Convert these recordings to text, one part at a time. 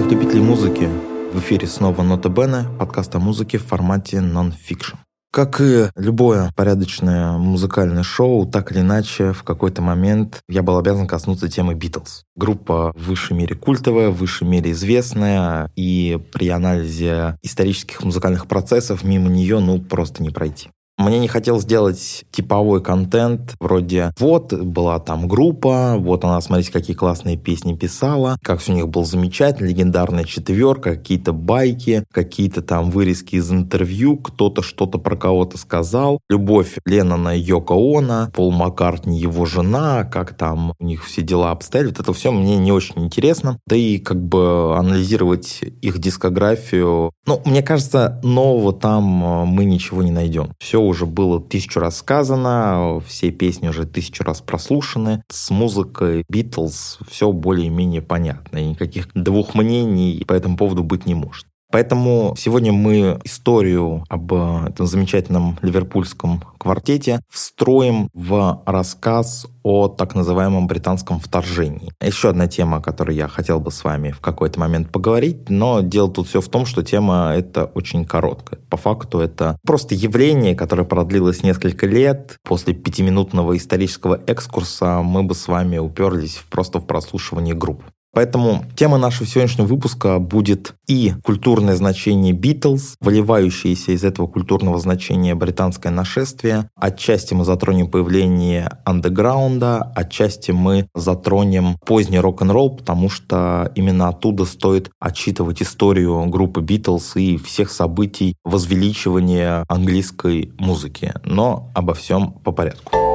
Всех любителей музыки. В эфире снова Нота Бене, подкаст о музыке в формате нон-фикшн. Как и любое порядочное музыкальное шоу, так или иначе, в какой-то момент я был обязан коснуться темы Битлз. Группа в высшей мере культовая, в высшей мере известная, и при анализе исторических музыкальных процессов мимо нее ну просто не пройти. Мне не хотелось сделать типовой контент, вроде вот была там группа, вот она, смотрите, какие классные песни писала, как все у них было замечательно, легендарная четверка, какие-то байки, какие-то там вырезки из интервью, кто-то что-то про кого-то сказал, любовь Леннона и Йоко Оно, Пол Маккартни его жена, как там у них все дела обстояли, вот это все мне не очень интересно, да и как бы анализировать их дискографию, ну, мне кажется, нового там мы ничего не найдем. Все уже было тысячу раз сказано, все песни уже тысячу раз прослушаны. С музыкой Битлз все более-менее понятно. И никаких двух мнений по этому поводу быть не может. Поэтому сегодня мы историю об этом замечательном ливерпульском квартете встроим в рассказ о так называемом британском вторжении. Еще одна тема, о которой я хотел бы с вами в какой-то момент поговорить, но дело тут все в том, что тема это очень короткая. По факту это просто явление, которое продлилось несколько лет. После пятиминутного исторического экскурса мы бы с вами уперлись просто в прослушивание групп. Поэтому тема нашего сегодняшнего выпуска будет и культурное значение Битлз, выливающееся из этого культурного значения британское нашествие. Отчасти мы затронем появление андеграунда, отчасти мы затронем поздний рок-н-ролл, потому что именно оттуда стоит отчитывать историю группы Битлз и всех событий возвеличивания английской музыки. Но обо всем по порядку.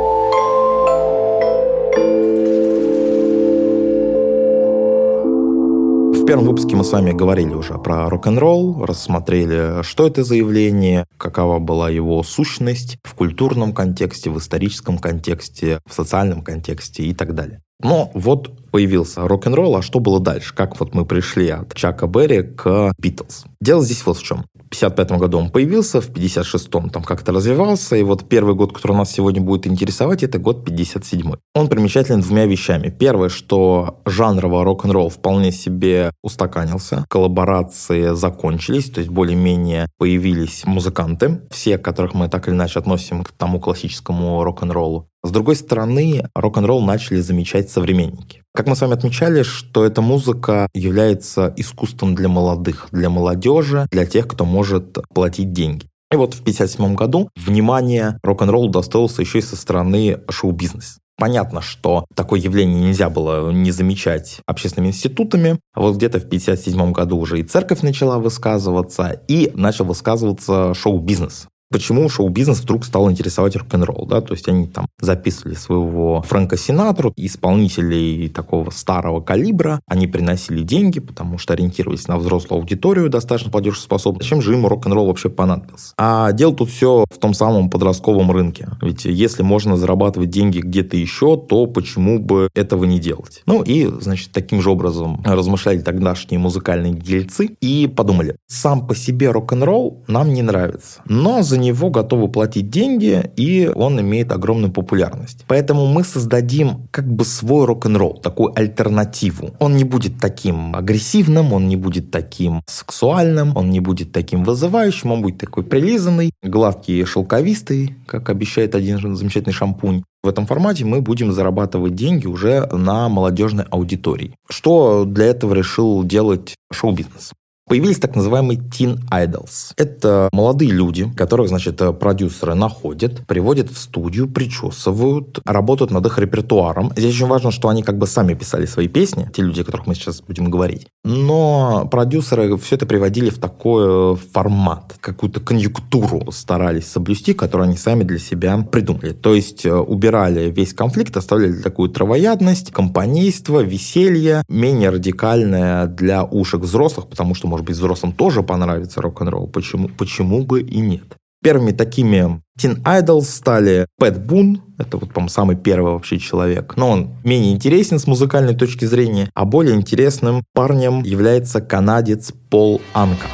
В первом выпуске мы с вами говорили уже про рок-н-ролл, рассмотрели, что это за явление, какова была его сущность в культурном контексте, в историческом контексте, в социальном контексте и так далее. Но вот появился рок-н-ролл, а что было дальше? Как вот мы пришли от Чака Берри к Битлз? Дело здесь вот в чем. 55 году он появился, в 56-м там как-то развивался, и вот первый год, который нас сегодня будет интересовать, это год 57-й. Он примечателен двумя вещами. Первое, что жанрово рок-н-ролл вполне себе устаканился, коллаборации закончились, то есть более-менее появились музыканты, все, которых мы так или иначе относим к тому классическому рок-н-роллу. С другой стороны, рок-н-ролл начали замечать современники. Как мы с вами отмечали, что эта музыка является искусством для молодых, для молодежи, для тех, кто может платить деньги. И вот в 1957 году внимание рок-н-роллу досталось еще и со стороны шоу-бизнеса. Понятно, что такое явление нельзя было не замечать общественными институтами. Вот где-то в 1957 году уже и церковь начала высказываться, и начал высказываться шоу-бизнес. Почему шоу-бизнес вдруг стал интересовать рок-н-ролл, да, то есть они там записывали своего Фрэнка Синатру, исполнителей такого старого калибра, они приносили деньги, потому что ориентировались на взрослую аудиторию, достаточно платежеспособную. Зачем же ему рок-н-ролл вообще понадобился? А дело тут все в том самом подростковом рынке. Ведь если можно зарабатывать деньги где-то еще, то почему бы этого не делать? Ну и, значит, таким же образом размышляли тогдашние музыкальные дельцы и подумали, сам по себе рок-н-ролл нам не нравится, но за за него готовы платить деньги, и он имеет огромную популярность. Поэтому мы создадим как бы свой рок-н-ролл, такую альтернативу. Он не будет таким агрессивным, он не будет таким сексуальным, он не будет таким вызывающим, он будет такой прилизанный, гладкий и шелковистый, как обещает один замечательный шампунь. В этом формате мы будем зарабатывать деньги уже на молодежной аудитории. Что для этого решил делать шоу-бизнес? Появились так называемые teen idols. Это молодые люди, которых, значит, продюсеры находят, приводят в студию, причесывают, работают над их репертуаром. Здесь очень важно, что они как бы сами писали свои песни, те люди, о которых мы сейчас будем говорить. Но продюсеры все это приводили в такой формат, какую-то конъюнктуру старались соблюсти, которую они сами для себя придумали. То есть э, убирали весь конфликт, оставляли такую травоядность, компанейство, веселье, менее радикальное для ушек взрослых, потому что может быть, взрослым тоже понравится рок-н-ролл. Почему, почему бы и нет? Первыми такими Teen Idols стали Пэт Бун, это вот, по-моему, самый первый вообще человек. Но он менее интересен с музыкальной точки зрения, а более интересным парнем является канадец Пол Анка.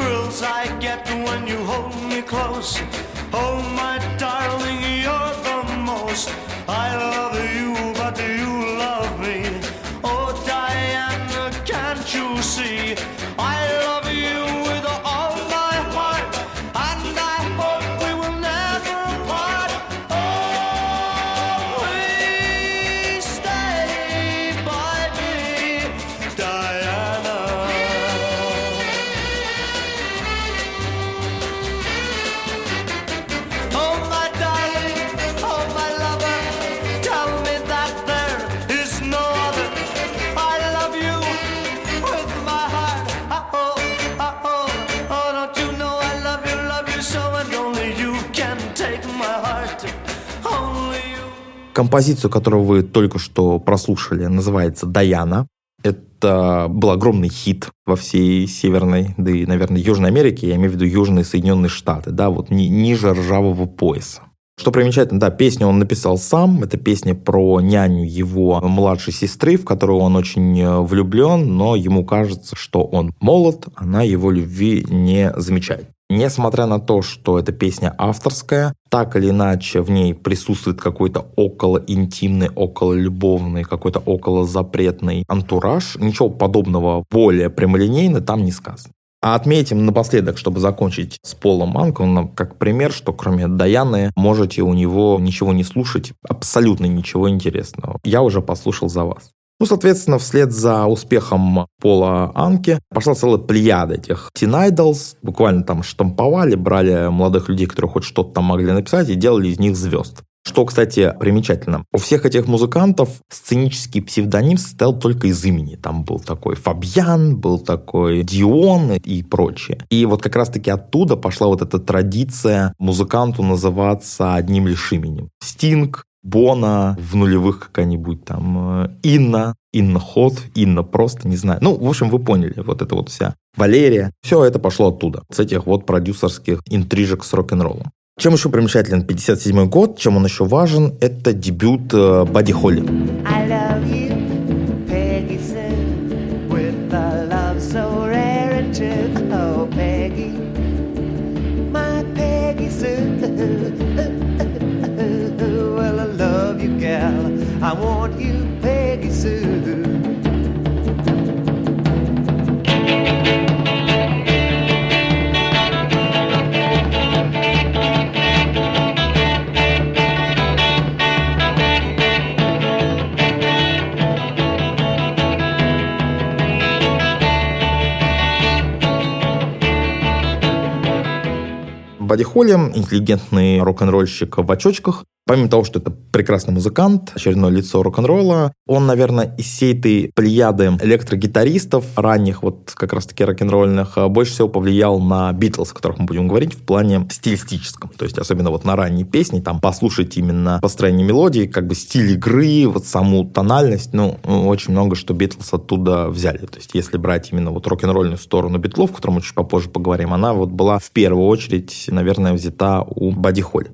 Oh, Композицию, которую вы только что прослушали, называется «Даяна». Это был огромный хит во всей Северной, да и, наверное, Южной Америке, я имею в виду Южные Соединенные Штаты, да, вот ни, ниже ржавого пояса. Что примечательно, да, песню он написал сам. Это песня про няню его младшей сестры, в которую он очень э, влюблен, но ему кажется, что он молод, она его любви не замечает. Несмотря на то, что эта песня авторская, так или иначе в ней присутствует какой-то около интимный, около любовный, какой-то около запретный антураж, ничего подобного более прямолинейно там не сказано. А отметим напоследок, чтобы закончить с Полом Манконом, как пример, что кроме Даяны можете у него ничего не слушать, абсолютно ничего интересного. Я уже послушал за вас. Ну, соответственно, вслед за успехом Пола Анки пошла целая плеяда этих Teen Idols. Буквально там штамповали, брали молодых людей, которые хоть что-то там могли написать, и делали из них звезд. Что, кстати, примечательно, у всех этих музыкантов сценический псевдоним состоял только из имени. Там был такой Фабьян, был такой Дион и прочее. И вот как раз-таки оттуда пошла вот эта традиция музыканту называться одним лишь именем. Стинг, Бона, в нулевых какая-нибудь там э, Инна, Инна Ход, Инна просто, не знаю. Ну, в общем, вы поняли, вот это вот вся Валерия. Все это пошло оттуда, с этих вот продюсерских интрижек с рок-н-роллом. Чем еще примечателен 57 год, чем он еще важен, это дебют э, Бадди Холли. I you. Бадди Холли, интеллигентный рок-н-ролльщик в очочках, Помимо того, что это прекрасный музыкант, очередное лицо рок-н-ролла, он, наверное, из всей этой плеяды электрогитаристов ранних, вот как раз-таки рок-н-ролльных, а, больше всего повлиял на Битлз, о которых мы будем говорить в плане стилистическом. То есть, особенно вот на ранние песни, там послушать именно построение мелодии, как бы стиль игры, вот саму тональность, ну, очень много что Битлз оттуда взяли. То есть, если брать именно вот рок-н-ролльную сторону Битлов, о котором мы чуть попозже поговорим, она вот была в первую очередь, наверное, взята у Бадди Холли.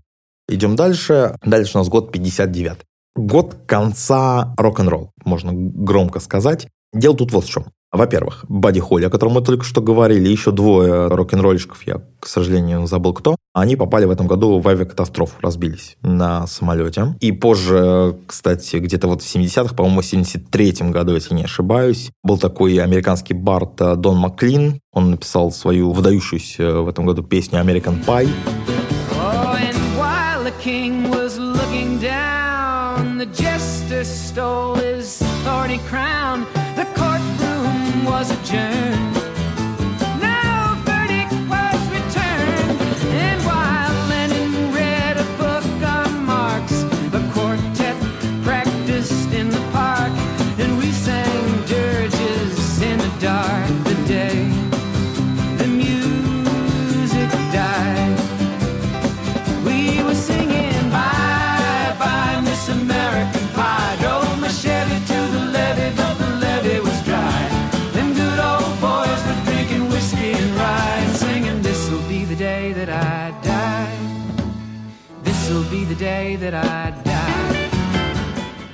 Идем дальше. Дальше у нас год 59. Год конца рок-н-ролл, можно громко сказать. Дело тут вот в чем. Во-первых, Бадди Холли, о котором мы только что говорили, еще двое рок-н-ролльщиков, я, к сожалению, забыл кто, они попали в этом году в авиакатастрофу, разбились на самолете. И позже, кстати, где-то вот в 70-х, по-моему, в 73-м году, если не ошибаюсь, был такой американский бард Дон Маклин. Он написал свою выдающуюся в этом году песню «American Pie». King was looking down. The jester stole his thorny crown. The courtroom was adjourned.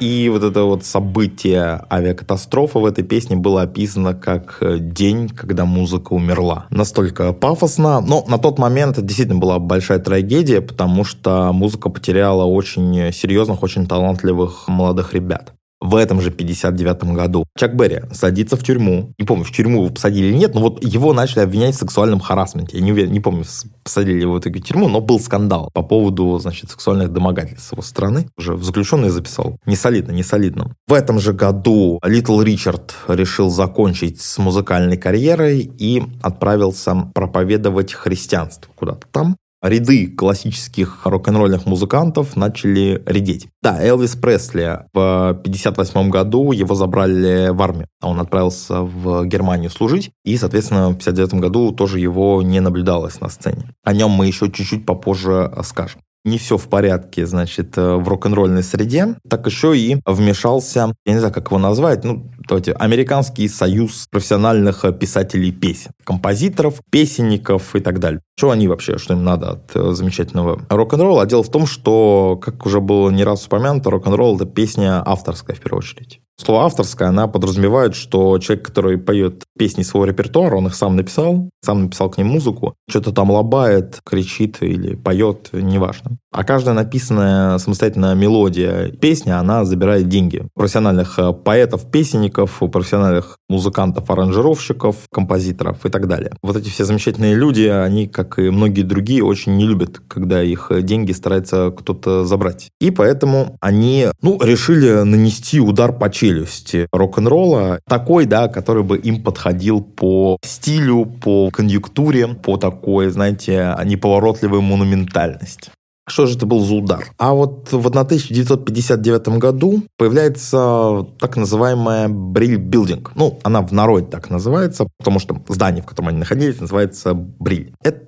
И вот это вот событие авиакатастрофы в этой песне было описано как э, день, когда музыка умерла. Настолько пафосно, но на тот момент это действительно была большая трагедия, потому что музыка потеряла очень серьезных, очень талантливых молодых ребят в этом же 59 году. Чак Берри садится в тюрьму. Не помню, в тюрьму его посадили или нет, но вот его начали обвинять в сексуальном харасменте. Я не, уверен, не помню, посадили его в в тюрьму, но был скандал по поводу, значит, сексуальных домогательств его стороны. Уже в заключенный записал. Не солидно, не солидно. В этом же году Литл Ричард решил закончить с музыкальной карьерой и отправился проповедовать христианство куда-то там ряды классических рок-н-ролльных музыкантов начали редеть. Да, Элвис Пресли в 1958 году его забрали в армию. Он отправился в Германию служить, и, соответственно, в 1959 году тоже его не наблюдалось на сцене. О нем мы еще чуть-чуть попозже скажем. Не все в порядке, значит, э, в рок-н-ролльной среде, так еще и вмешался, я не знаю, как его назвать, ну, давайте, Американский союз профессиональных писателей песен, композиторов, песенников и так далее. Что они вообще, что им надо от э, замечательного рок-н-ролла? А дело в том, что, как уже было не раз упомянуто, рок-н-ролл – это песня авторская, в первую очередь. Слово «авторская», она подразумевает, что человек, который поет песни своего репертуара, он их сам написал, сам написал к ним музыку, что-то там лобает, кричит или поет, неважно. А каждая написанная самостоятельная мелодия песня, она забирает деньги. У профессиональных э, поэтов, песенников, у профессиональных музыкантов, аранжировщиков, композиторов и так далее. Вот эти все замечательные люди, они, как и многие другие, очень не любят, когда их деньги старается кто-то забрать. И поэтому они, ну, решили нанести удар по челюсти челюсти рок-н-ролла, такой, да, который бы им подходил по стилю, по конъюнктуре, по такой, знаете, неповоротливой монументальности. Что же это был за удар? А вот в 1959 году появляется так называемая Бриль Билдинг. Ну, она в народе так называется, потому что здание, в котором они находились, называется Бриль. Это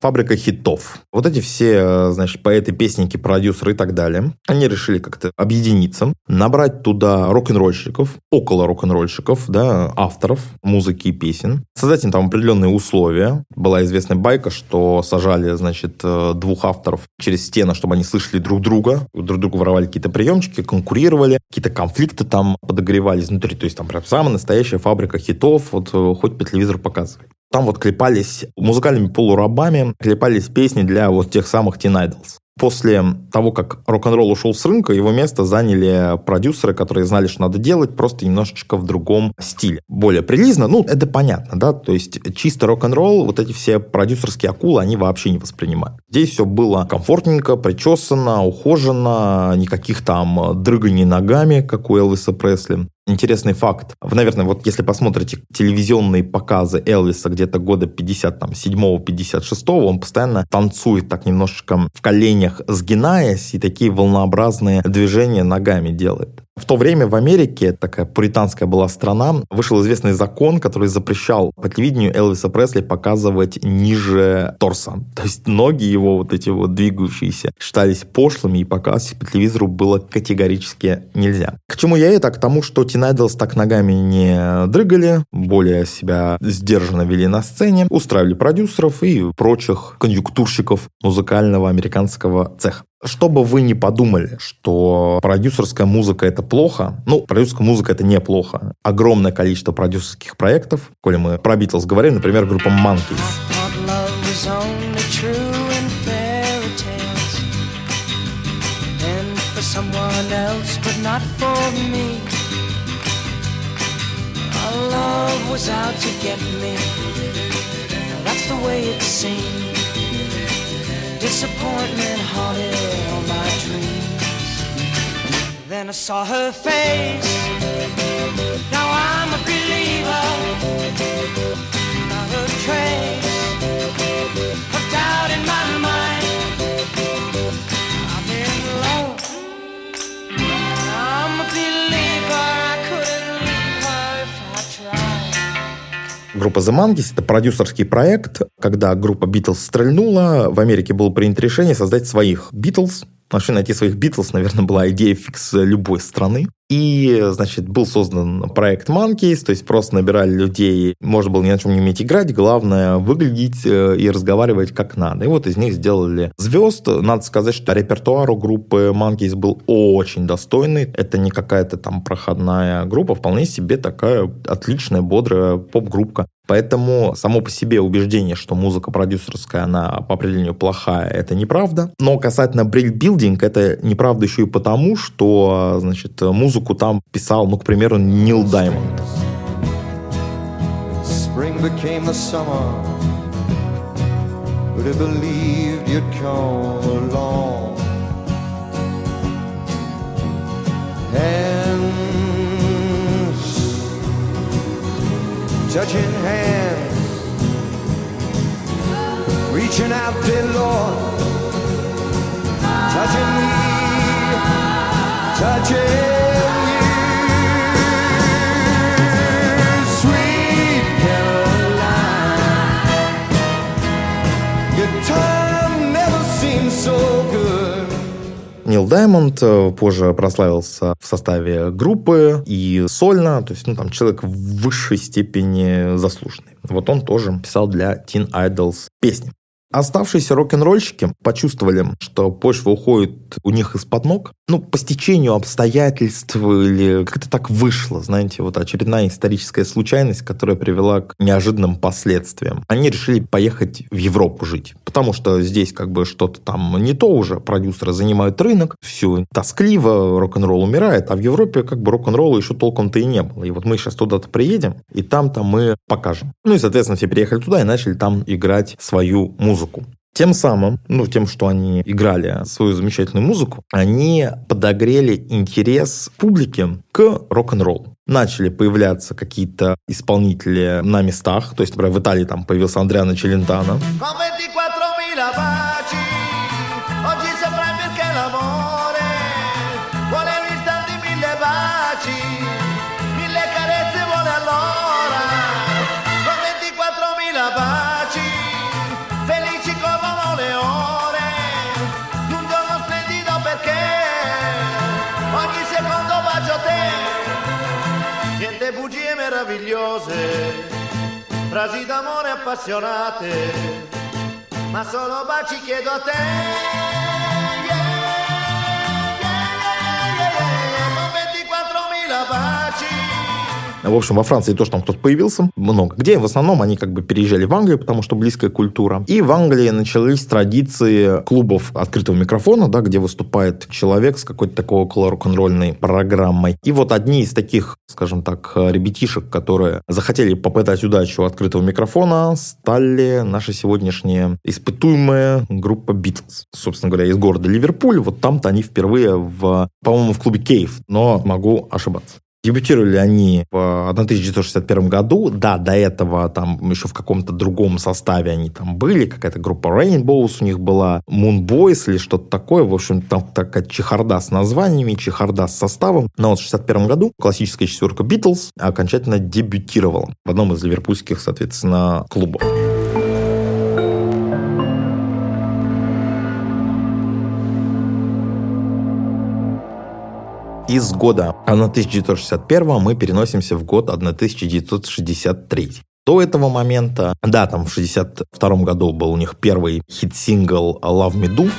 фабрика хитов. Вот эти все, значит, поэты, песенники, продюсеры и так далее, они решили как-то объединиться, набрать туда рок-н-ролльщиков, около рок-н-ролльщиков, да, авторов музыки и песен, создать им там определенные условия. Была известная байка, что сажали, значит, э, двух авторов через стены, чтобы они слышали друг друга, друг другу воровали какие-то приемчики, конкурировали, какие-то конфликты там подогревались внутри. То есть там прям самая настоящая фабрика хитов, вот э, хоть по телевизору показывали. Там вот клепались музыкальными полурабами, клепались песни для вот тех самых Teen Idols. После того, как рок-н-ролл ушел с рынка, его место заняли продюсеры, которые знали, что надо делать, просто немножечко в другом стиле. Более прилизно, ну, это понятно, да, то есть чисто рок-н-ролл, вот эти все продюсерские акулы, они вообще не воспринимают. Здесь все было комфортненько, причесано, ухожено, никаких там дрыганий ногами, как у Элвиса Пресли. Интересный факт. Вы, наверное, вот если посмотрите телевизионные показы Элвиса где-то года 57-56, он постоянно танцует так немножечко в коленях, сгинаясь, и такие волнообразные движения ногами делает. В то время в Америке, такая пуританская была страна, вышел известный закон, который запрещал по телевидению Элвиса Пресли показывать ниже торса. То есть ноги его, вот эти вот двигающиеся, считались пошлыми, и показывать по телевизору было категорически нельзя. К чему я это? К тому, что Тин Айдлс так ногами не дрыгали, более себя сдержанно вели на сцене, устраивали продюсеров и прочих конъюнктурщиков музыкального американского цеха. Чтобы вы не подумали, что продюсерская музыка это плохо, ну, продюсерская музыка это неплохо. Огромное количество продюсерских проектов, коли мы про Битлз говорим, например, группа Monkeys. love was out to get me. That's the way it seemed. Disappointment haunted all my dreams. Then I saw her face. Now I'm a Группа The Monkeys — это продюсерский проект, когда группа Beatles стрельнула, в Америке было принято решение создать своих Beatles. Вообще найти своих Beatles, наверное, была идея фикс любой страны. И, значит, был создан проект Monkees, то есть просто набирали людей, можно было ни на чем не уметь играть, главное выглядеть э, и разговаривать как надо. И вот из них сделали звезд. Надо сказать, что репертуар у группы Monkees был очень достойный. Это не какая-то там проходная группа, вполне себе такая отличная, бодрая поп-группа. Поэтому само по себе убеждение, что музыка продюсерская, она по определению плохая, это неправда. Но касательно Brill Building, это неправда еще и потому, что, значит, музыку музыку там писал, ну, к примеру, Нил Даймонд. Hands Touching hands Reaching out, dear Lord Нил Даймонд э, позже прославился в составе группы и сольно, то есть, ну, там, человек в высшей степени заслуженный. Вот он тоже писал для Teen Idols песни. Оставшиеся рок-н-ролльщики почувствовали, что почва уходит у них из-под ног. Ну, по стечению обстоятельств или как-то так вышло, знаете, вот очередная историческая случайность, которая привела к неожиданным последствиям. Они решили поехать в Европу жить, потому что здесь как бы что-то там не то уже, продюсеры занимают рынок, все тоскливо, рок-н-ролл умирает, а в Европе как бы рок-н-ролла еще толком-то и не было. И вот мы сейчас туда-то приедем, и там-то мы покажем. Ну и, соответственно, все приехали туда и начали там играть свою музыку музыку. Тем самым, ну, тем, что они играли свою замечательную музыку, они подогрели интерес публики к рок-н-роллу. Начали появляться какие-то исполнители на местах, то есть, например, в Италии там появился Андриано Челентано. meravigliose, frasi d'amore appassionate, ma solo baci chiedo a te. Yeah, yeah, yeah, yeah, yeah, yeah, yeah, yeah, В общем, во Франции тоже там кто-то появился, много. Где в основном они как бы переезжали в Англию, потому что близкая культура. И в Англии начались традиции клубов открытого микрофона, да, где выступает человек с какой-то такой около рок-н-ролльной программой. И вот одни из таких, скажем так, ребятишек, которые захотели попытать удачу открытого микрофона, стали наши сегодняшние испытуемые группа Битлз. Собственно говоря, из города Ливерпуль. Вот там-то они впервые в, по-моему, в клубе Кейв, но могу ошибаться. Дебютировали они в 1961 году. Да, до этого там еще в каком-то другом составе они там были. Какая-то группа Rainbows у них была. Moon Boys или что-то такое. В общем, там такая чехарда с названиями, чехарда с составом. Но вот в 1961 году классическая четверка Beatles окончательно дебютировала в одном из ливерпульских, соответственно, клубов. Из года 1961 мы переносимся в год 1963. До этого момента, да, там в 62 году был у них первый хит-сингл «Love Me Do»,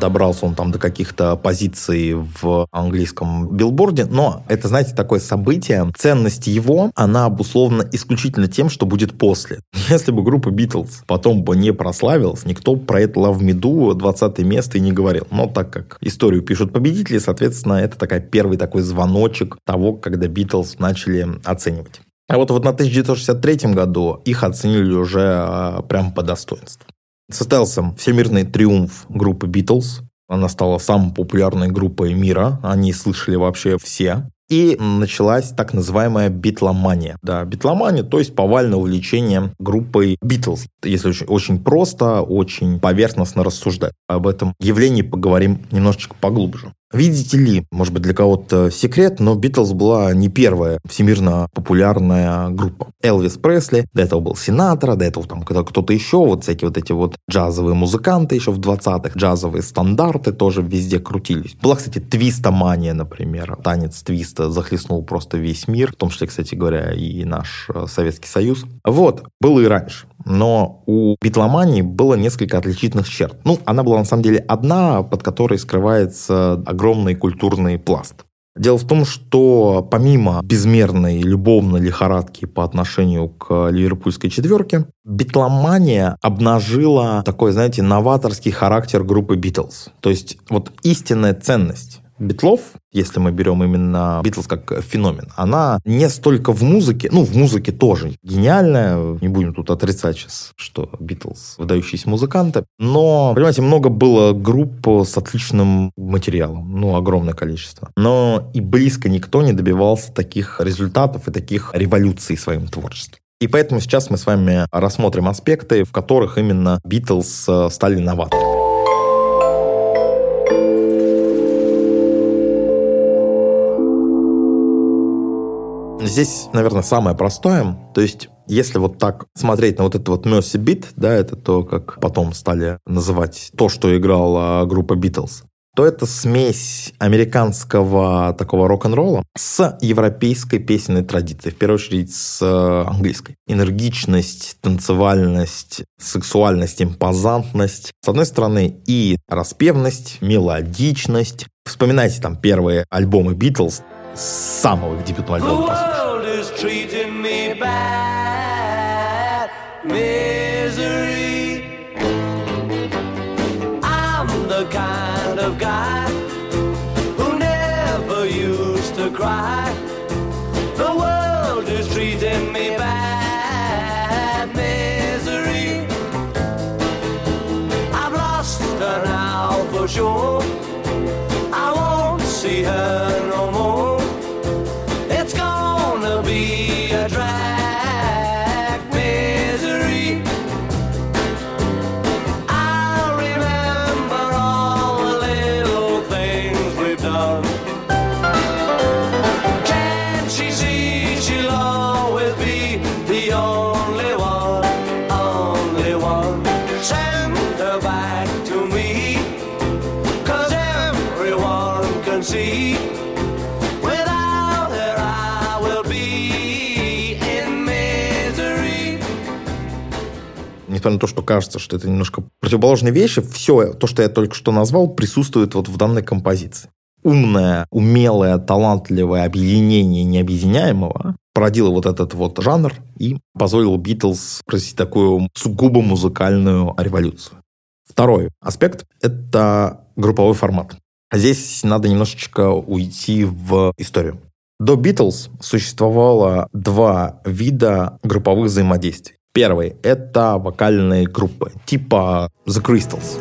добрался он там до каких-то позиций в английском билборде, но это, знаете, такое событие, ценность его, она обусловлена исключительно тем, что будет после. Если бы группа Битлз потом бы не прославилась, никто про это Love Me Do 20 место и не говорил. Но так как историю пишут победители, соответственно, это такая первый такой звоночек того, когда Битлз начали оценивать. А вот в 1963 году их оценили уже а, прям по достоинству. Состоялся всемирный триумф группы Beatles. Она стала самой популярной группой мира. Они слышали вообще все. И началась так называемая битломания. Да, битломания, то есть повальное увлечение группой Битлз. Если очень, очень просто, очень поверхностно рассуждать. Об этом явлении поговорим немножечко поглубже. Видите ли, может быть, для кого-то секрет, но Битлз была не первая всемирно популярная группа. Элвис Пресли, до этого был Синатра, до этого там кто-то еще, вот всякие вот эти вот джазовые музыканты еще в 20-х, джазовые стандарты тоже везде крутились. Была, кстати, твистомания, например. Танец твиста захлестнул просто весь мир, в том числе, кстати говоря, и наш э, Советский Союз. Вот, было и раньше но у битломании было несколько отличительных черт. Ну, она была на самом деле одна, под которой скрывается огромный культурный пласт. Дело в том, что помимо безмерной любовной лихорадки по отношению к ливерпульской четверке, битломания обнажила такой, знаете, новаторский характер группы Битлз. То есть вот истинная ценность Битлов, если мы берем именно Битлз как феномен, она не столько в музыке, ну, в музыке тоже гениальная, не будем тут отрицать сейчас, что Битлз выдающиеся музыканты, но, понимаете, много было групп с отличным материалом, ну, огромное количество. Но и близко никто не добивался таких результатов и таких революций своим творчеством. И поэтому сейчас мы с вами рассмотрим аспекты, в которых именно Битлз э, стали новаторами. Здесь, наверное, самое простое. То есть, если вот так смотреть на вот это вот Mercy Beat, да, это то, как потом стали называть то, что играла группа Beatles, то это смесь американского такого рок-н-ролла с европейской песенной традицией, в первую очередь с э, английской. Энергичность, танцевальность, сексуальность, импозантность. С одной стороны, и распевность, мелодичность. Вспоминайте там первые альбомы Битлз, самого дебютного альбома послушать. Несмотря на то, что кажется, что это немножко противоположные вещи, все то, что я только что назвал, присутствует вот в данной композиции. Умное, умелое, талантливое объединение необъединяемого породило вот этот вот жанр и позволило Битлз провести такую сугубо музыкальную революцию. Второй аспект – это групповой формат. Здесь надо немножечко уйти в историю. До Битлз существовало два вида групповых взаимодействий. Первый – это вокальные группы, типа The Crystals.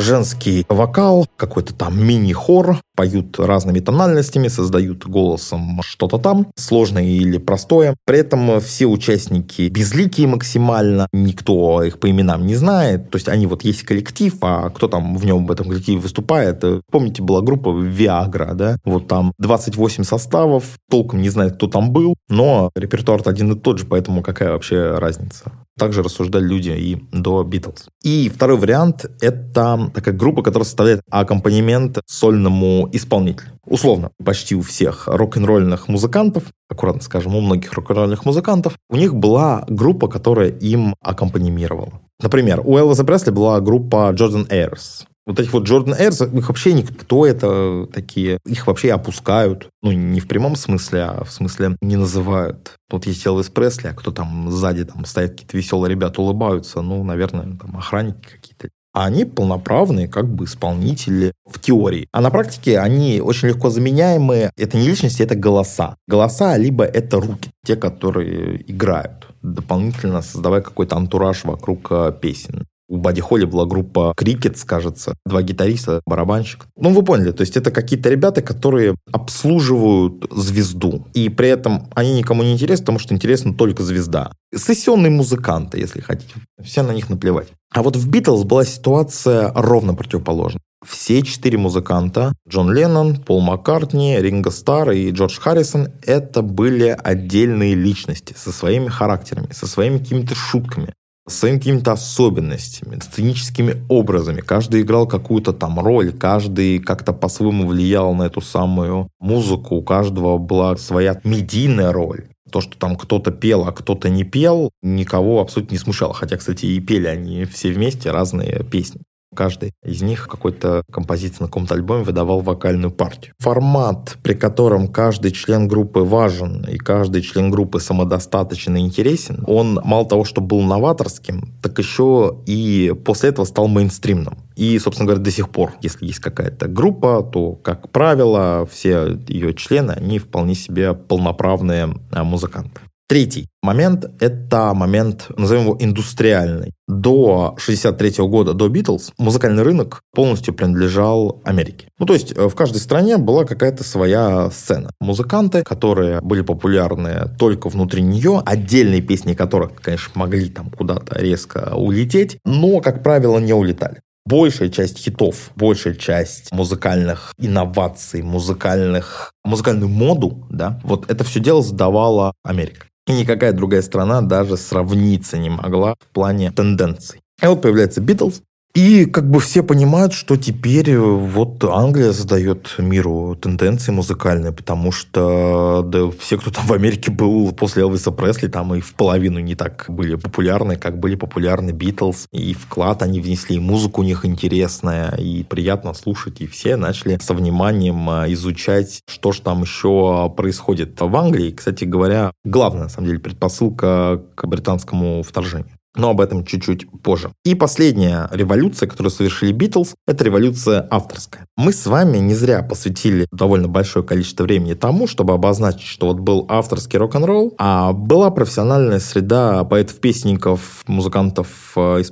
Женский вокал, какой-то там мини-хор, поют разными тональностями, создают голосом что-то там, сложное или простое. При этом все участники безликие максимально, никто их по именам не знает. То есть они вот есть коллектив, а кто там в нем в этом коллективе выступает? Помните, была группа Viagra, да? Вот там 28 составов, толком не знает, кто там был, но репертуар один и тот же, поэтому какая вообще разница? Также рассуждали люди и до Битлз. И второй вариант – это такая группа, которая составляет аккомпанемент сольному исполнителю. Условно, почти у всех рок-н-ролльных музыкантов, аккуратно скажем, у многих рок-н-ролльных музыкантов, у них была группа, которая им аккомпанимировала. Например, у Элвиса Пресли была группа Jordan Airs. Вот этих вот Джордан Эрс, их вообще никто это такие, их вообще опускают. Ну, не в прямом смысле, а в смысле не называют. Вот есть Элвис Пресли, а кто там сзади там стоят какие-то веселые ребята, улыбаются, ну, наверное, там охранники какие-то. А они полноправные как бы исполнители в теории. А на практике они очень легко заменяемые. Это не личности, это голоса. Голоса, либо это руки, те, которые играют, дополнительно создавая какой-то антураж вокруг э, песен. У Бади Холли была группа Крикет, кажется, два гитариста, барабанщик. Ну, вы поняли, то есть это какие-то ребята, которые обслуживают звезду. И при этом они никому не интересны, потому что интересна только звезда. Сессионные музыканты, если хотите. Все на них наплевать. А вот в Битлз была ситуация ровно противоположная. Все четыре музыканта, Джон Леннон, Пол Маккартни, Ринго Старр и Джордж Харрисон, это были отдельные личности со своими характерами, со своими какими-то шутками, своими какими-то особенностями, сценическими образами. Каждый играл какую-то там роль, каждый как-то по-своему влиял на эту самую музыку, у каждого была своя медийная роль. То, что там кто-то пел, а кто-то не пел, никого абсолютно не смущало. Хотя, кстати, и пели они все вместе разные песни. Каждый из них какой-то композиции на каком-то альбоме выдавал вокальную партию. Формат, при котором каждый член группы важен и каждый член группы самодостаточен и интересен, он мало того, что был новаторским, так еще и после этого стал мейнстримным. И, собственно говоря, до сих пор, если есть какая-то группа, то, как правило, все ее члены, они вполне себе полноправные а, музыканты. Третий момент – это момент, назовем его индустриальный. До 63 года, до Битлз, музыкальный рынок полностью принадлежал Америке. Ну, то есть э, в каждой стране была какая-то своя сцена. Музыканты, которые были популярны только внутри нее, отдельные песни которых, конечно, могли там куда-то резко улететь, но, как правило, не улетали большая часть хитов, большая часть музыкальных инноваций, музыкальных, музыкальную моду, да, вот это все дело задавала Америка. И никакая другая страна даже сравниться не могла в плане тенденций. И вот появляется Битлз, и как бы все понимают, что теперь э, вот Англия задает миру тенденции музыкальные, потому что да, все, кто там в Америке был после Элвиса Пресли, там и в половину не так были популярны, как были популярны Битлз. И вклад они внесли, и музыка у них интересная, и приятно слушать. И все начали со вниманием э, изучать, что же там еще происходит в Англии. Кстати говоря, главная, на самом деле, предпосылка к британскому вторжению. Но об этом чуть-чуть позже. И последняя революция, которую совершили Битлз, это революция авторская. Мы с вами не зря посвятили довольно большое количество времени тому, чтобы обозначить, что вот был авторский рок-н-ролл, а была профессиональная среда поэтов-песенников, музыкантов, э.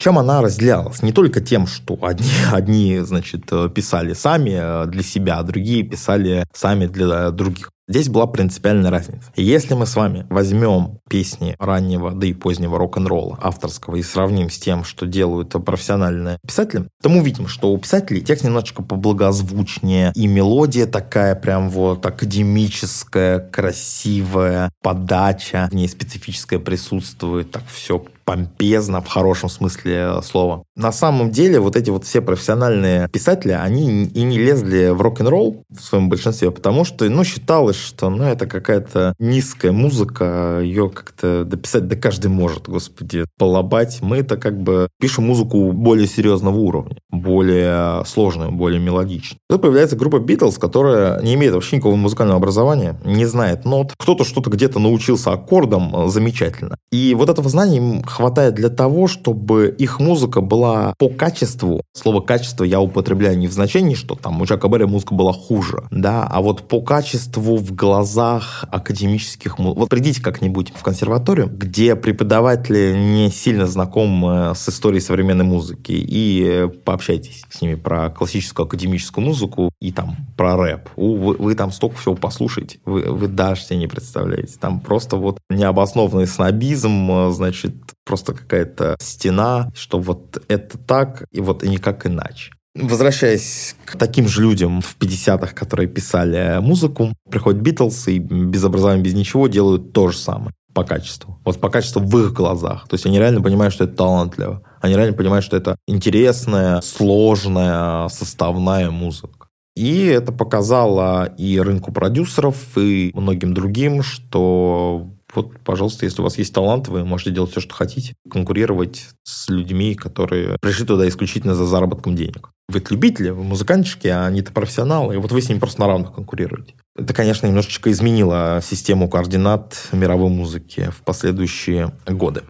Чем она разделялась? Не только тем, что одни, одни значит, писали сами э, для себя, а другие писали сами для других. Здесь была принципиальная разница. Если мы с вами возьмем песни раннего, да и позднего рок-н-ролла авторского и сравним с тем, что делают профессиональные писатели, то мы увидим, что у писателей текст немножечко поблагозвучнее, и мелодия такая прям вот академическая, красивая, подача в ней специфическая присутствует, так все помпезно в хорошем смысле слова. На самом деле вот эти вот все профессиональные писатели, они и не лезли в рок-н-ролл в своем большинстве, потому что, ну, считалось, что, ну, это какая-то низкая музыка, ее как-то дописать да каждый может, господи, полобать. Мы это как бы пишем музыку более серьезного уровня, более сложную, более мелодичную. Тут появляется группа Битлз, которая не имеет вообще никакого музыкального образования, не знает нот. Кто-то что-то где-то научился аккордам замечательно. И вот этого знания им хватает для того, чтобы их музыка была по качеству, слово качество я употребляю не в значении, что там у Чака Берри музыка была хуже, да, а вот по качеству в глазах академических музыкантов. Вот придите как-нибудь в консерваторию, где преподаватели не сильно знакомы с историей современной музыки, и пообщайтесь с ними про классическую академическую музыку и там про рэп. Вы, вы там столько всего послушаете, вы, вы даже себе не представляете. Там просто вот необоснованный снобизм, значит, просто какая-то стена, что вот это так, и вот и никак иначе. Возвращаясь к таким же людям в 50-х, которые писали музыку, приходят Битлз и без образования, без ничего делают то же самое по качеству. Вот по качеству в их глазах. То есть они реально понимают, что это талантливо. Они реально понимают, что это интересная, сложная, составная музыка. И это показало и рынку продюсеров, и многим другим, что вот, пожалуйста, если у вас есть талант, вы можете делать все, что хотите, конкурировать с людьми, которые пришли туда исключительно за заработком денег. Вы любители, вы музыкантчики, а они-то профессионалы, и вот вы с ними просто на равных конкурируете. Это, конечно, немножечко изменило систему координат мировой музыки в последующие годы.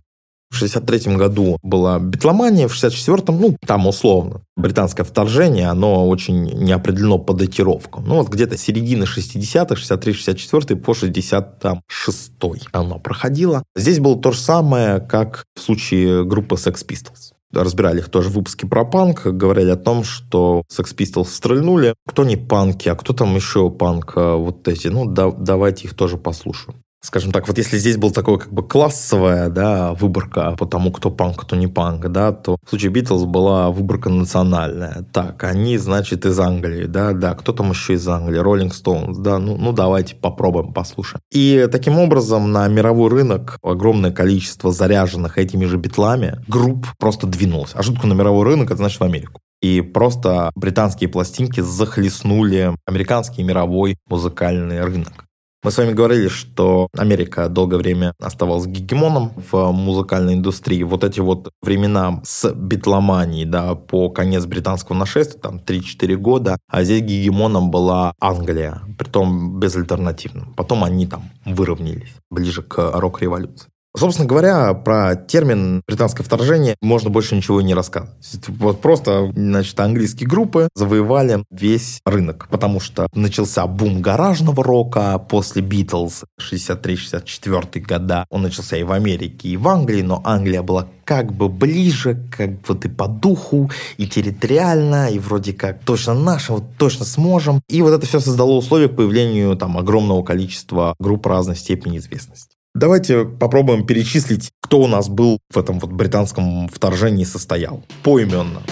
В 63 году была битломания, в 64-м, ну, там условно, британское вторжение, оно очень неопределено по датировкам. Ну, вот где-то середина 60-х, 63-64 по 66 оно проходило. Здесь было то же самое, как в случае группы Sex Pistols. разбирали их тоже в выпуске про панк, говорили о том, что Sex Pistols стрельнули. Кто не панки, а кто там еще панк, а вот эти. Ну, да, давайте их тоже послушаем скажем так, вот если здесь был такой как бы классовая, да, выборка по тому, кто панк, кто не панк, да, то в случае Битлз была выборка национальная. Так, они, значит, из Англии, да, да, кто там еще из Англии? Роллинг Стоунс, да, ну, ну давайте попробуем, послушаем. И таким образом на мировой рынок огромное количество заряженных этими же битлами групп просто двинулось. А шутку на мировой рынок, это значит в Америку. И просто британские пластинки захлестнули американский мировой музыкальный рынок. Мы с вами говорили, что Америка долгое время оставалась гегемоном в музыкальной индустрии. Вот эти вот времена с битломанией, да, по конец британского нашествия, там 3-4 года, а здесь гегемоном была Англия, притом безальтернативным. Потом они там выровнялись ближе к рок-революции. Собственно говоря, про термин британское вторжение можно больше ничего не рассказывать. Вот просто, значит, английские группы завоевали весь рынок, потому что начался бум гаражного рока после Битлз 63-64 года. Он начался и в Америке, и в Англии, но Англия была как бы ближе, как вот и по духу, и территориально, и вроде как точно наше, вот точно сможем. И вот это все создало условия к появлению там огромного количества групп разной степени известности. Давайте попробуем перечислить, кто у нас был в этом вот британском вторжении состоял. Поименно.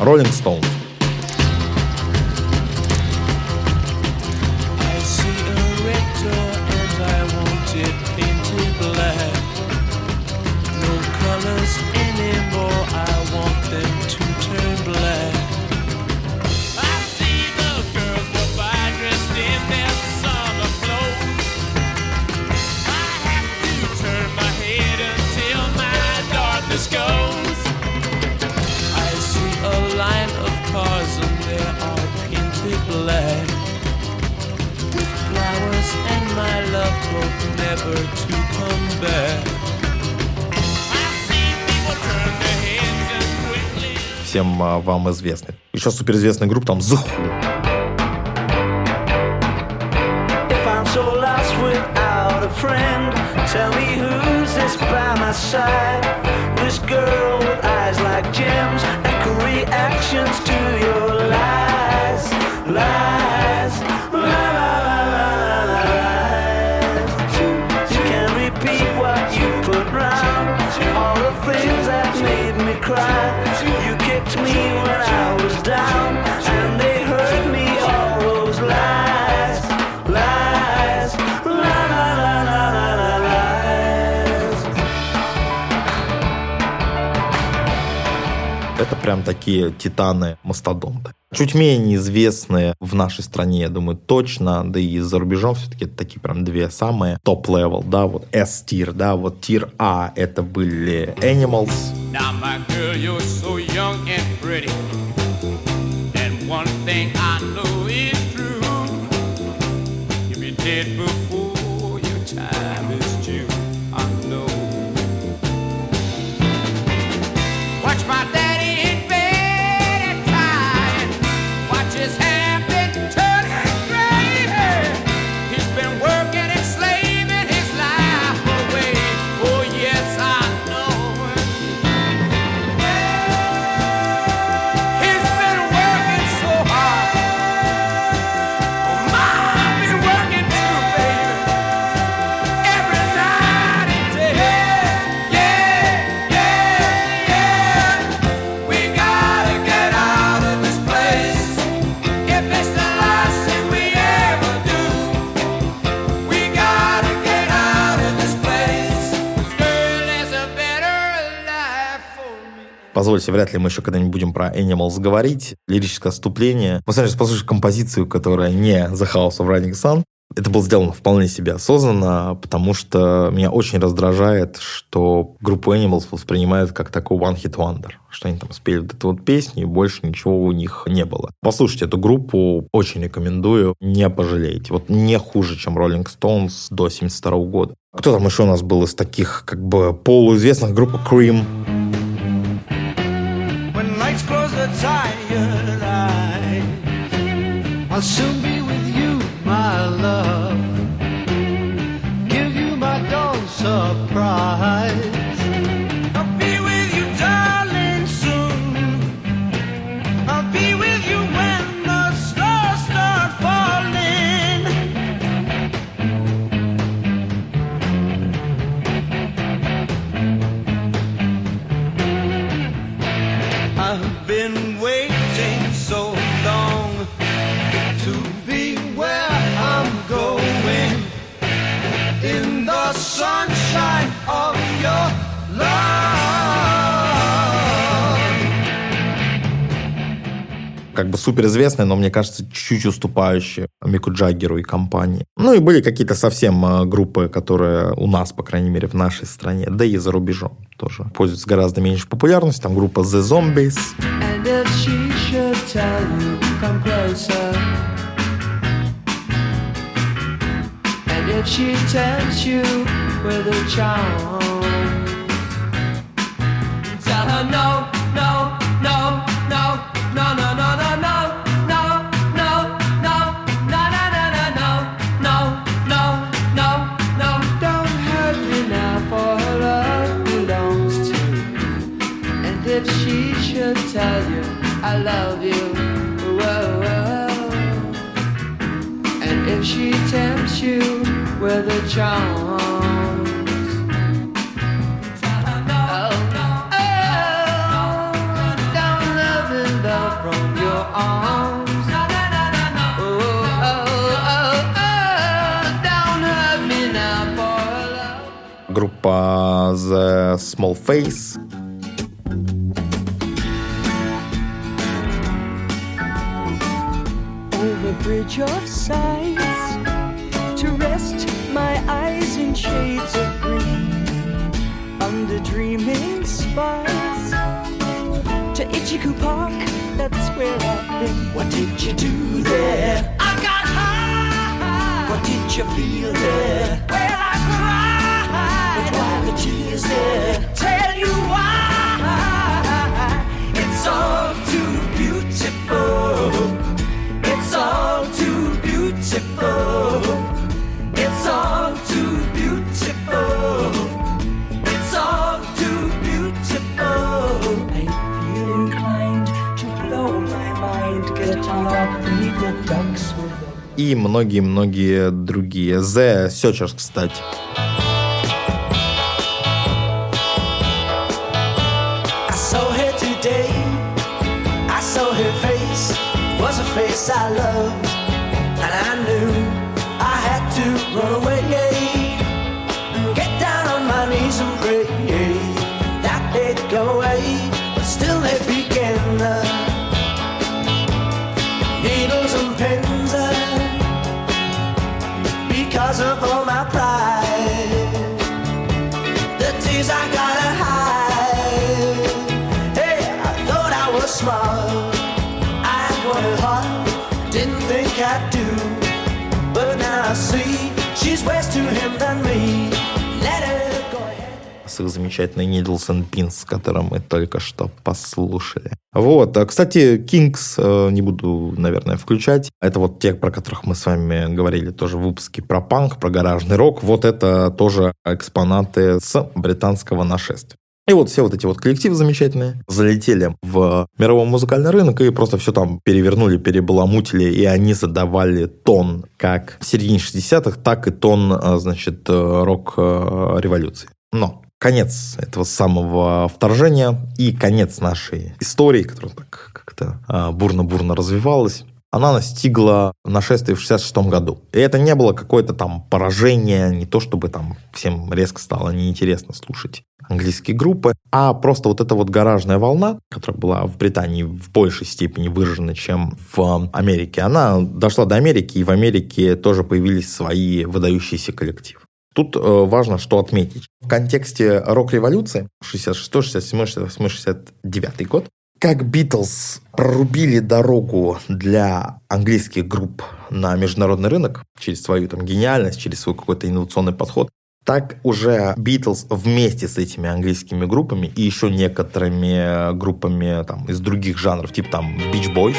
Роллинг Стоунс. Всем а, вам известный. Еще суперизвестная группа там The Who. friend. Tell me who's this by my side? This girl with eyes like gems and reactions to your прям такие титаны-мастодонты. Чуть менее известные в нашей стране, я думаю, точно, да и за рубежом все-таки это такие прям две самые top-level, да, вот S-tier, да, вот tier А это были Animals. Позвольте, вряд ли мы еще когда-нибудь будем про Animals говорить. Лирическое отступление. Мы сейчас послушаем композицию, которая не The House of Running Sun. Это было сделано вполне себе осознанно, потому что меня очень раздражает, что группу Animals воспринимают как такой one-hit wonder, что они там спели вот эту вот песню, и больше ничего у них не было. Послушайте эту группу, очень рекомендую, не пожалеете. Вот не хуже, чем Rolling Stones до 72 года. Кто там еще у нас был из таких как бы полуизвестных? Группа Cream. Tired eyes. I'll soon be как бы суперизвестные, но мне кажется, чуть-чуть уступающие Мику Джаггеру и компании. Ну и были какие-то совсем а, группы, которые у нас, по крайней мере, в нашей стране, да и за рубежом тоже пользуются гораздо меньше популярностью. Там группа The Zombies. If she tempts you with a charm, tell her no, tempts you with a charms, oh, oh, down love and love from your arms. Oh, oh, oh, down hurt me now for love. Группа The Small Face bridge of sights shades of green under dreaming spires to Ichiku Park. That's where I've been. What did you do there? I got high. What did you feel there? Well, I cried. But why the tears there? Tell you why. It's all too beautiful. It's all too beautiful. И многие-многие другие. The Searchers, кстати. I loved, с их замечательной Needles and Pins, мы только что послушали. Вот. А, кстати, Kings э, не буду, наверное, включать. Это вот те, про которых мы с вами говорили тоже в выпуске про панк, про гаражный рок. Вот это тоже экспонаты с британского нашествия. И вот все вот эти вот коллективы замечательные залетели в мировой музыкальный рынок и просто все там перевернули, перебаламутили, и они задавали тон как в середине 60-х, так и тон, а, значит, э, рок-революции. Но конец этого самого вторжения и конец нашей истории, которая так как-то а, бурно-бурно развивалась, она настигла нашествие в 66 году. И это не было какое-то там поражение, не то чтобы там всем резко стало неинтересно слушать английские группы, а просто вот эта вот гаражная волна, которая была в Британии в большей степени выражена, чем в Америке, она дошла до Америки, и в Америке тоже появились свои выдающиеся коллективы. Тут э, важно что отметить. В контексте рок-революции 66, 67, 68, 69 год как Битлз прорубили дорогу для английских групп на международный рынок через свою там гениальность, через свой какой-то инновационный подход, так уже Битлз вместе с этими английскими группами и еще некоторыми группами там, из других жанров, типа там Beach Boys,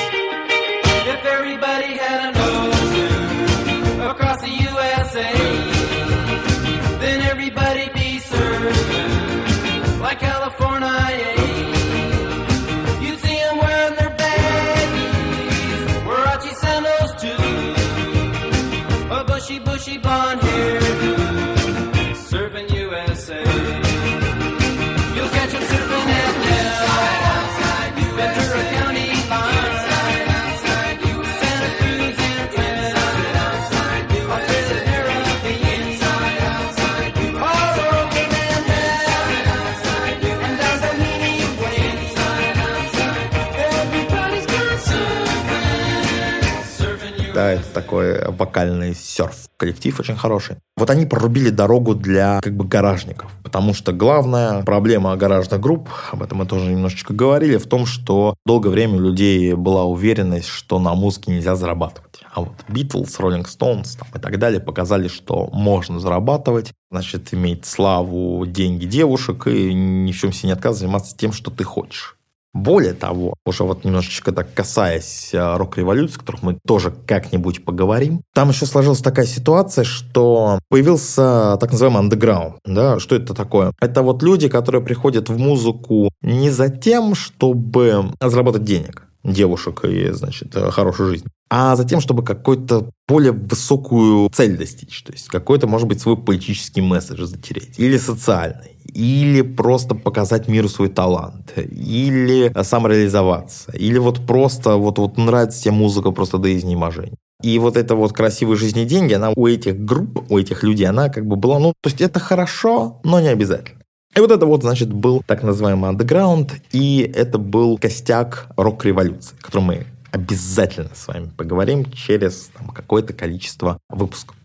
это такой вокальный серф. Коллектив очень хороший. Вот они прорубили дорогу для как бы гаражников, потому что главная проблема гаражных групп, об этом мы тоже немножечко говорили, в том, что долгое время у людей была уверенность, что на музыке нельзя зарабатывать. А вот Beatles, Rolling Stones и так далее показали, что можно зарабатывать, значит, иметь славу, деньги девушек и ни в чем себе не отказывать, заниматься тем, что ты хочешь. Более того, уже вот немножечко так касаясь э, рок-революции, о которых мы тоже как-нибудь поговорим, там еще сложилась такая ситуация, что появился так называемый андеграунд. Да? Что это такое? Это вот люди, которые приходят в музыку не за тем, чтобы заработать денег, девушек и, значит, э, хорошую жизнь, а за тем, чтобы какую-то более высокую цель достичь. То есть какой-то, может быть, свой политический месседж затереть. Или социальный или просто показать миру свой талант, или самореализоваться, или вот просто вот, вот нравится тебе музыка просто до изнеможения. И вот эта вот красивая жизнь и деньги, она у этих групп, у этих людей, она как бы была, ну, то есть это хорошо, но не обязательно. И вот это вот, значит, был так называемый андеграунд, и это был костяк рок-революции, о котором мы обязательно с вами поговорим через там, какое-то количество выпусков.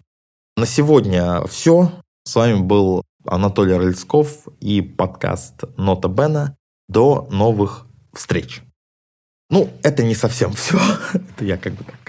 На сегодня все. С вами был Анатолий Рыльсков и подкаст Нота Бена. До новых встреч. Ну, это не совсем все. это я как бы так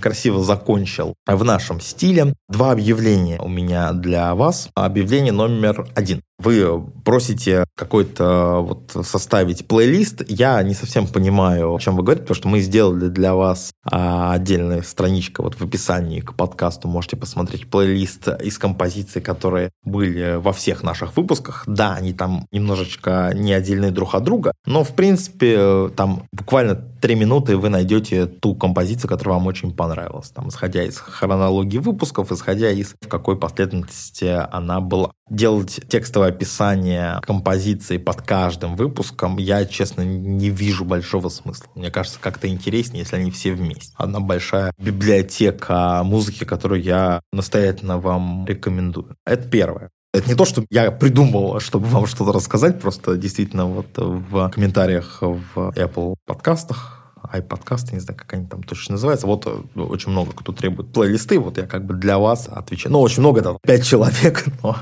красиво закончил в нашем стиле. Два объявления у меня для вас. Объявление номер один вы просите какой-то вот составить плейлист. Я не совсем понимаю, о чем вы говорите, потому что мы сделали для вас а, отдельная страничка вот в описании к подкасту. Можете посмотреть плейлист из композиций, которые были во всех наших выпусках. Да, они там немножечко не отдельные друг от друга, но в принципе там буквально три минуты вы найдете ту композицию, которая вам очень понравилась. Там, исходя из хронологии выпусков, исходя из в какой последовательности она была. Делать текстовое описание композиции под каждым выпуском я, честно, не вижу большого смысла. Мне кажется, как-то интереснее, если они все вместе. Одна большая библиотека музыки, которую я настоятельно вам рекомендую. Это первое. Это не то, что я придумал, чтобы вам что-то рассказать, просто действительно вот в комментариях в Apple подкастах iPodcast, не знаю, как они там точно называются. Вот э, очень много кто требует плейлисты, вот я как бы для вас отвечаю. Ну, очень много, это 5 человек, но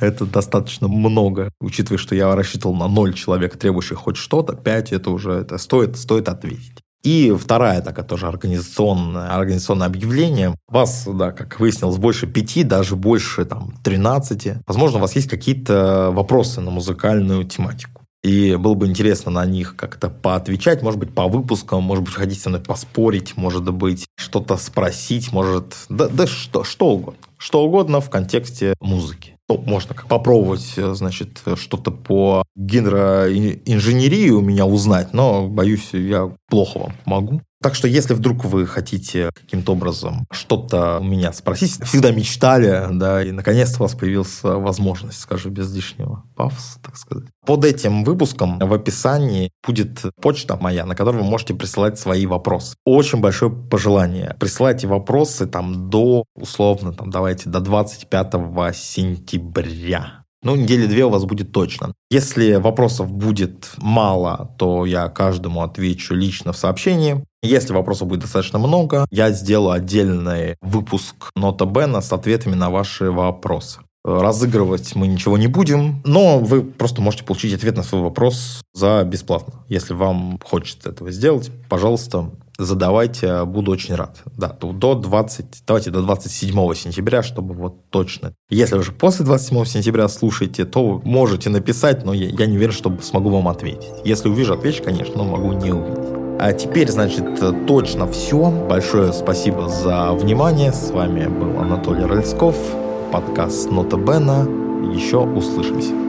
это достаточно много, учитывая, что я рассчитывал на 0 человек, требующих хоть что-то, 5 это уже это стоит, стоит ответить. И вторая такая тоже организационное, организационное объявление. Вас, да, как выяснилось, больше пяти, даже больше там 13. Возможно, у вас есть какие-то вопросы на музыкальную тематику. И было бы интересно на них как-то поотвечать, может быть, по выпускам, может быть, хотите со мной поспорить, может быть, что-то спросить, может, да, да что, что угодно. Что угодно в контексте музыки. Ну, можно попробовать, значит, что-то по гидроинженерии у меня узнать, но, боюсь, я плохо вам помогу. Так что, если вдруг вы хотите каким-то образом что-то у меня спросить, всегда мечтали, да, и наконец-то у вас появилась возможность, скажу без лишнего пафоса, так сказать. Под этим выпуском в описании будет почта моя, на которой вы можете присылать свои вопросы. Очень большое пожелание. Присылайте вопросы там до, условно, там, давайте, до 25 сентября. Ну, недели две у вас будет точно. Если вопросов будет мало, то я каждому отвечу лично в сообщении. Если вопросов будет достаточно много, я сделаю отдельный выпуск Нота Бена с ответами на ваши вопросы. Разыгрывать мы ничего не будем, но вы просто можете получить ответ на свой вопрос за бесплатно. Если вам хочется этого сделать, пожалуйста, задавайте, буду очень рад. Да, до 20, давайте до 27 сентября, чтобы вот точно. Если уже после 27 сентября слушаете, то можете написать, но я, я не уверен, что смогу вам ответить. Если увижу, отвечу, конечно, но могу не увидеть. А теперь, значит, точно все. Большое спасибо за внимание. С вами был Анатолий Рыльсков, подкаст Нота Бена. Еще услышимся.